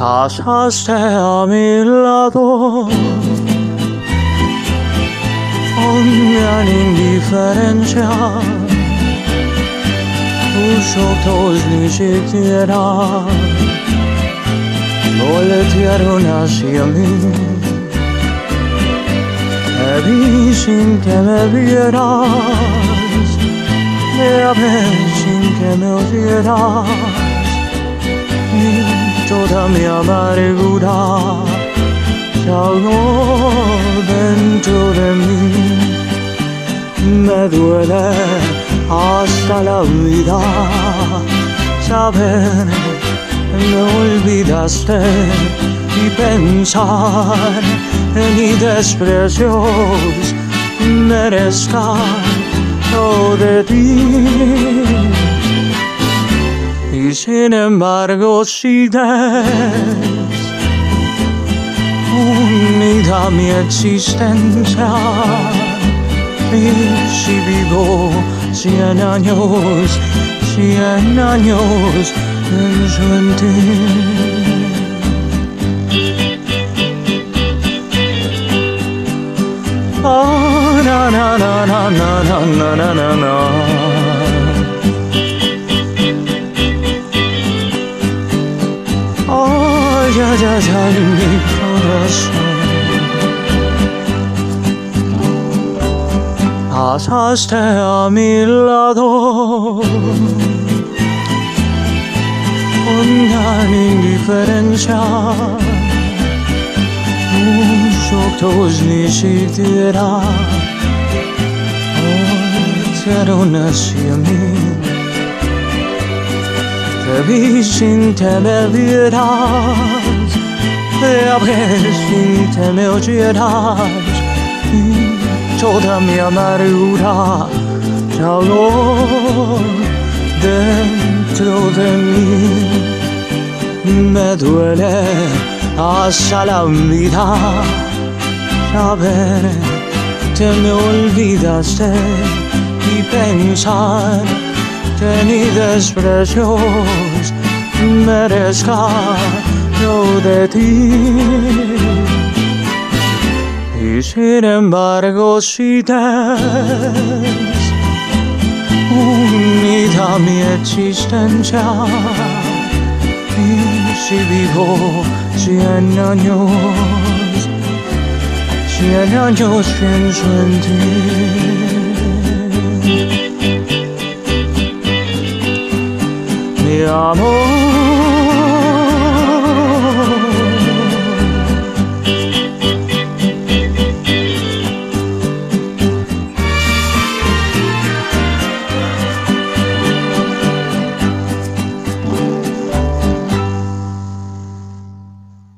pasaste a mi lado con gran indiferencia. Tus ojos ni siquiera voltearon hacia mí. Te vi sin que me vieras, amé sin que me oyeras. Toda mi amargura ahogó dentro de mí. Me duele hasta la vida saber me olvidaste y pensar en mi desprecios merezca todo de ti. Sin embargo sigues unida a mi existencia. Y si vivo cien años, cien años pienso en ti. Ah, na, na, na, na, na, na, na, na, na. Ay, ay, ay, mi corazón. Pasaste a mi con gran indiferencia. Tus ojos ni siquiera voltearon hacia. Que me vieras, te hablé sin que me oyeras. Y toda mi amargura ahogó dentro de mí. Me duele hasta la vida saber que me olvidaste y pensar que ni desprecios merezca yo de ti. Y sin embargo sigues unida a mi existencia. Y si vivo cien años, cien años pienso en ti. de.